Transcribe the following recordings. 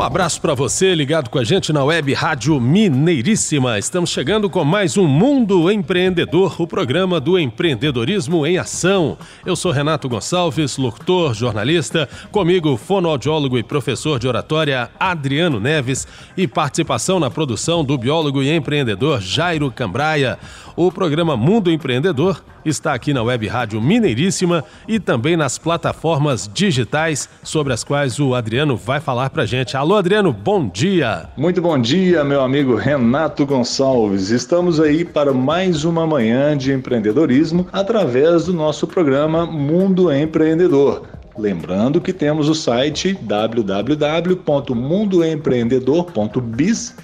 Um abraço para você ligado com a gente na web Rádio Mineiríssima. Estamos chegando com mais um Mundo Empreendedor, o programa do empreendedorismo em ação. Eu sou Renato Gonçalves, locutor, jornalista, comigo fonoaudiólogo e professor de oratória Adriano Neves e participação na produção do biólogo e empreendedor Jairo Cambraia. O programa Mundo Empreendedor está aqui na Web Rádio Mineiríssima e também nas plataformas digitais sobre as quais o Adriano vai falar pra gente. Alô, Adriano, bom dia. Muito bom dia, meu amigo Renato Gonçalves. Estamos aí para mais uma manhã de empreendedorismo através do nosso programa Mundo Empreendedor. Lembrando que temos o site www.mundoempreendedor.biz,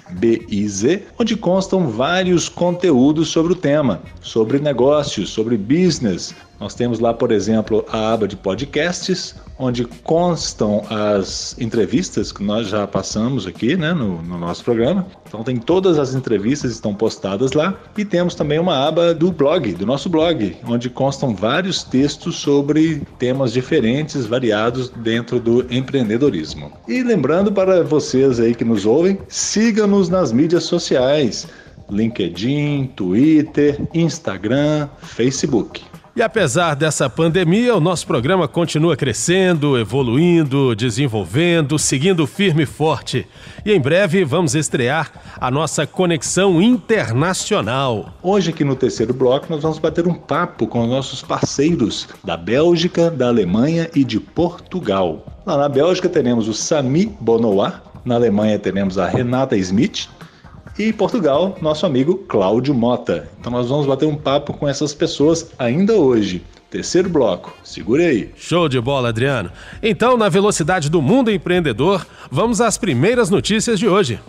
onde constam vários conteúdos sobre o tema, sobre negócios, sobre business, nós temos lá, por exemplo, a aba de podcasts, onde constam as entrevistas que nós já passamos aqui né, no, no, nosso programa. Então tem todas as entrevistas estão postadas lá. E temos também uma aba do blog, do nosso blog, onde constam vários textos sobre temas diferentes, variados dentro do empreendedorismo. E lembrando para vocês aí que nos ouvem, siga-nos nas mídias sociais. LinkedIn, Twitter, Instagram, Facebook. E apesar dessa pandemia, o nosso programa continua crescendo, evoluindo, desenvolvendo, seguindo firme e forte. E em breve vamos estrear a nossa conexão internacional. Hoje, aqui no terceiro bloco, nós vamos bater um papo com os nossos parceiros da Bélgica, da Alemanha e de Portugal. Lá na Bélgica teremos o Sami Bonoá, na Alemanha teremos a Renata Smith e Portugal, nosso amigo Cláudio Mota. Então nós vamos bater um papo com essas pessoas ainda hoje. Terceiro bloco, segure aí. Show de bola, Adriano. Então, na velocidade do mundo empreendedor, vamos às primeiras notícias de hoje.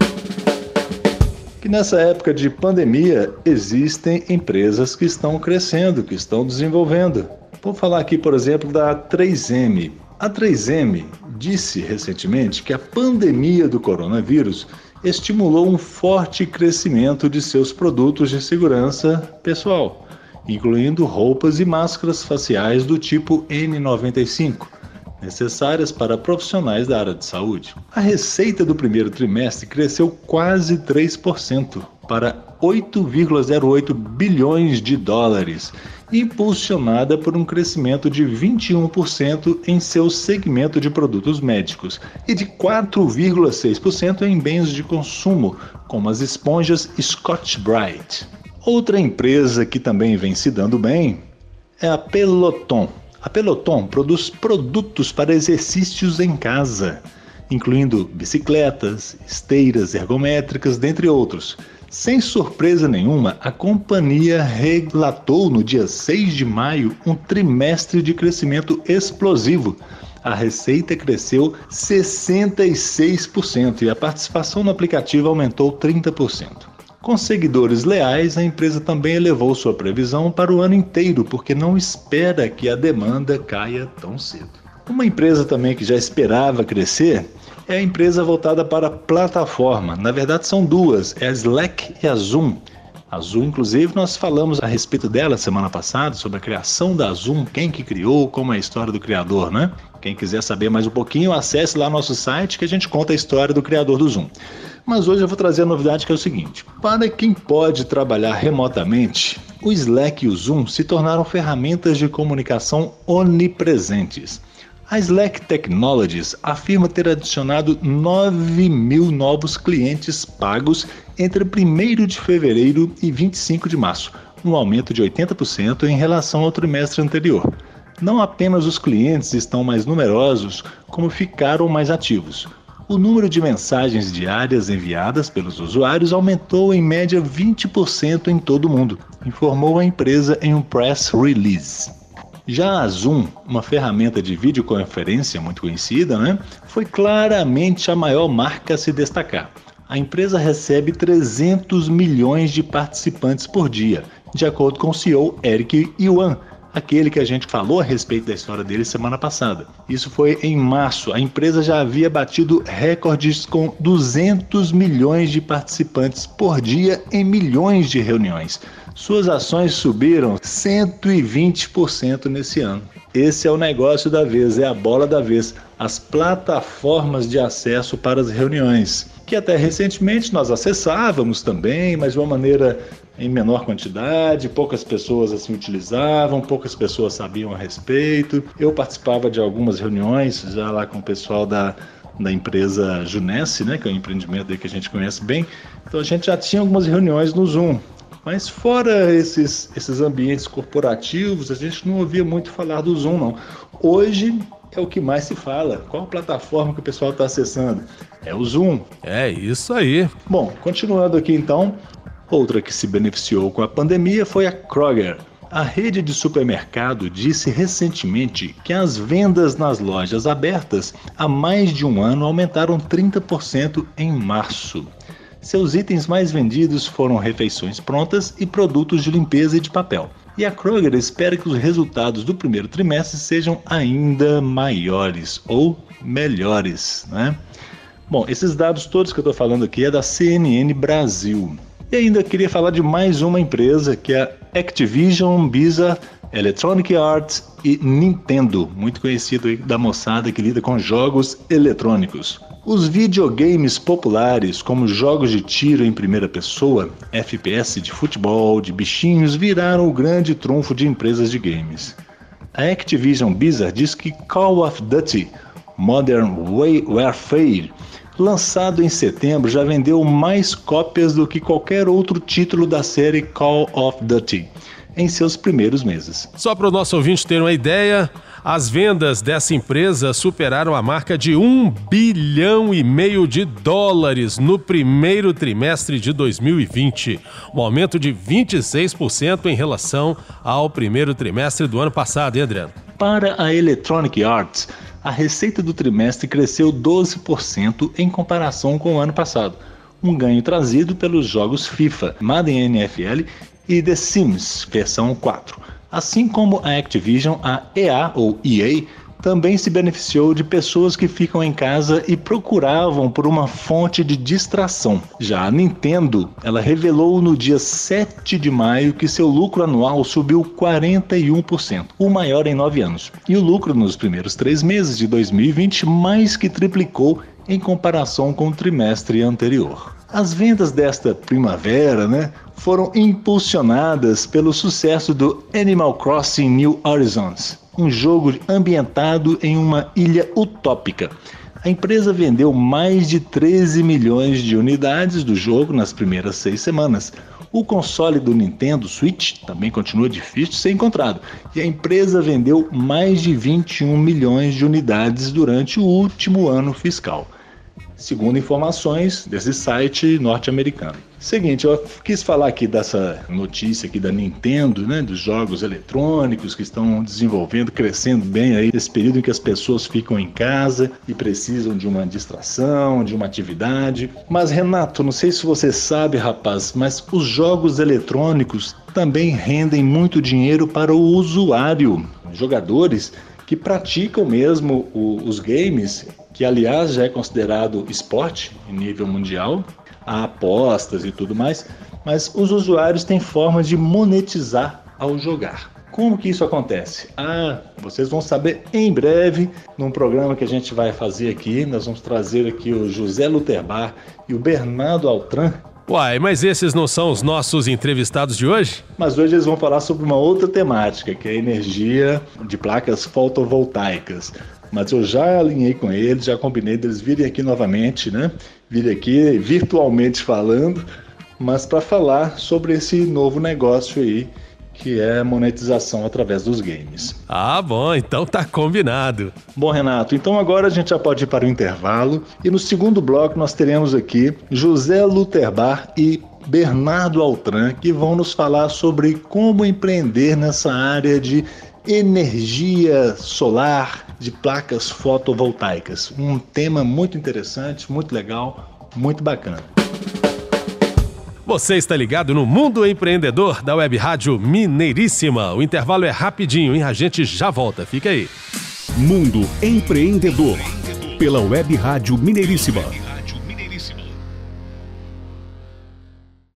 Que nessa época de pandemia existem empresas que estão crescendo, que estão desenvolvendo. Vou falar aqui, por exemplo, da 3M. A 3M disse recentemente que a pandemia do coronavírus estimulou um forte crescimento de seus produtos de segurança pessoal, incluindo roupas e máscaras faciais do tipo N95, necessárias para profissionais da área de saúde. A receita do primeiro trimestre cresceu quase 3% para 8,08 bilhões de dólares impulsionada por um crescimento de 21% em seu segmento de produtos médicos e de 4,6% em bens de consumo, como as esponjas Scotch-Brite. Outra empresa que também vem se dando bem é a Peloton. A Peloton produz produtos para exercícios em casa, incluindo bicicletas, esteiras ergométricas, dentre outros sem surpresa nenhuma, a companhia relatou no dia 6 de maio um trimestre de crescimento explosivo. A receita cresceu 66% e a participação no aplicativo aumentou 30%. Com seguidores leais, a empresa também elevou sua previsão para o ano inteiro, porque não espera que a demanda caia tão cedo. Uma empresa também que já esperava crescer é a empresa voltada para plataforma. Na verdade, são duas: é a Slack e a Zoom. A Zoom, inclusive, nós falamos a respeito dela semana passada, sobre a criação da Zoom, quem que criou, como é a história do criador, né? Quem quiser saber mais um pouquinho, acesse lá nosso site que a gente conta a história do criador do Zoom. Mas hoje eu vou trazer a novidade que é o seguinte: para quem pode trabalhar remotamente, o Slack e o Zoom se tornaram ferramentas de comunicação onipresentes. A Slack Technologies afirma ter adicionado 9 mil novos clientes pagos entre 1 de fevereiro e 25 de março, um aumento de 80% em relação ao trimestre anterior. Não apenas os clientes estão mais numerosos, como ficaram mais ativos. O número de mensagens diárias enviadas pelos usuários aumentou em média 20% em todo o mundo, informou a empresa em um press release. Já a Zoom, uma ferramenta de videoconferência muito conhecida, né, foi claramente a maior marca a se destacar. A empresa recebe 300 milhões de participantes por dia, de acordo com o CEO Eric Yuan, aquele que a gente falou a respeito da história dele semana passada. Isso foi em março. A empresa já havia batido recordes com 200 milhões de participantes por dia em milhões de reuniões. Suas ações subiram 120% nesse ano. Esse é o negócio da vez, é a bola da vez, as plataformas de acesso para as reuniões, que até recentemente nós acessávamos também, mas de uma maneira em menor quantidade, poucas pessoas assim utilizavam, poucas pessoas sabiam a respeito. Eu participava de algumas reuniões já lá com o pessoal da da empresa Junesse, né, que é um empreendimento que a gente conhece bem. Então a gente já tinha algumas reuniões no Zoom. Mas fora esses, esses ambientes corporativos, a gente não ouvia muito falar do Zoom, não. Hoje é o que mais se fala. Qual a plataforma que o pessoal está acessando? É o Zoom. É isso aí. Bom, continuando aqui então, outra que se beneficiou com a pandemia foi a Kroger. A rede de supermercado disse recentemente que as vendas nas lojas abertas há mais de um ano aumentaram 30% em março. Seus itens mais vendidos foram refeições prontas e produtos de limpeza e de papel. E a Kroger espera que os resultados do primeiro trimestre sejam ainda maiores ou melhores, né? Bom, esses dados todos que eu estou falando aqui é da CNN Brasil. E ainda queria falar de mais uma empresa que é a Activision Blizzard Electronic Arts e Nintendo, muito conhecido da moçada que lida com jogos eletrônicos. Os videogames populares, como jogos de tiro em primeira pessoa, FPS de futebol, de bichinhos, viraram o grande trunfo de empresas de games. A Activision Blizzard diz que Call of Duty Modern Warfare, lançado em setembro, já vendeu mais cópias do que qualquer outro título da série Call of Duty em seus primeiros meses. Só para o nosso ouvinte ter uma ideia, as vendas dessa empresa superaram a marca de um bilhão e meio de dólares no primeiro trimestre de 2020, um aumento de 26% em relação ao primeiro trimestre do ano passado, hein, Adriano? Para a Electronic Arts, a receita do trimestre cresceu 12% em comparação com o ano passado um ganho trazido pelos jogos FIFA, Madden NFL e The Sims versão 4. Assim como a Activision, a EA ou EA também se beneficiou de pessoas que ficam em casa e procuravam por uma fonte de distração. Já a Nintendo, ela revelou no dia 7 de maio que seu lucro anual subiu 41%, o maior em nove anos. E o lucro nos primeiros três meses de 2020 mais que triplicou em comparação com o trimestre anterior. As vendas desta primavera né, foram impulsionadas pelo sucesso do Animal Crossing New Horizons, um jogo ambientado em uma ilha utópica. A empresa vendeu mais de 13 milhões de unidades do jogo nas primeiras seis semanas. O console do Nintendo Switch também continua difícil de ser encontrado, e a empresa vendeu mais de 21 milhões de unidades durante o último ano fiscal segundo informações desse site norte-americano. Seguinte, eu quis falar aqui dessa notícia aqui da Nintendo, né, dos jogos eletrônicos que estão desenvolvendo, crescendo bem aí nesse período em que as pessoas ficam em casa e precisam de uma distração, de uma atividade. Mas Renato, não sei se você sabe, rapaz, mas os jogos eletrônicos também rendem muito dinheiro para o usuário. Jogadores que praticam mesmo os games que aliás já é considerado esporte em nível mundial, há apostas e tudo mais, mas os usuários têm formas de monetizar ao jogar. Como que isso acontece? Ah, vocês vão saber em breve num programa que a gente vai fazer aqui. Nós vamos trazer aqui o José Luterbar e o Bernardo Altran. Uai, mas esses não são os nossos entrevistados de hoje? Mas hoje eles vão falar sobre uma outra temática, que é a energia de placas fotovoltaicas. Mas eu já alinhei com eles, já combinei deles virem aqui novamente, né? Virem aqui virtualmente falando, mas para falar sobre esse novo negócio aí que é monetização através dos games. Ah, bom, então tá combinado. Bom, Renato, então agora a gente já pode ir para o intervalo e no segundo bloco nós teremos aqui José Luterbar e Bernardo Altran que vão nos falar sobre como empreender nessa área de energia solar de placas fotovoltaicas. Um tema muito interessante, muito legal, muito bacana. Você está ligado no Mundo Empreendedor da Web Rádio Mineiríssima. O intervalo é rapidinho e a gente já volta. Fica aí. Mundo Empreendedor pela Web Rádio Mineiríssima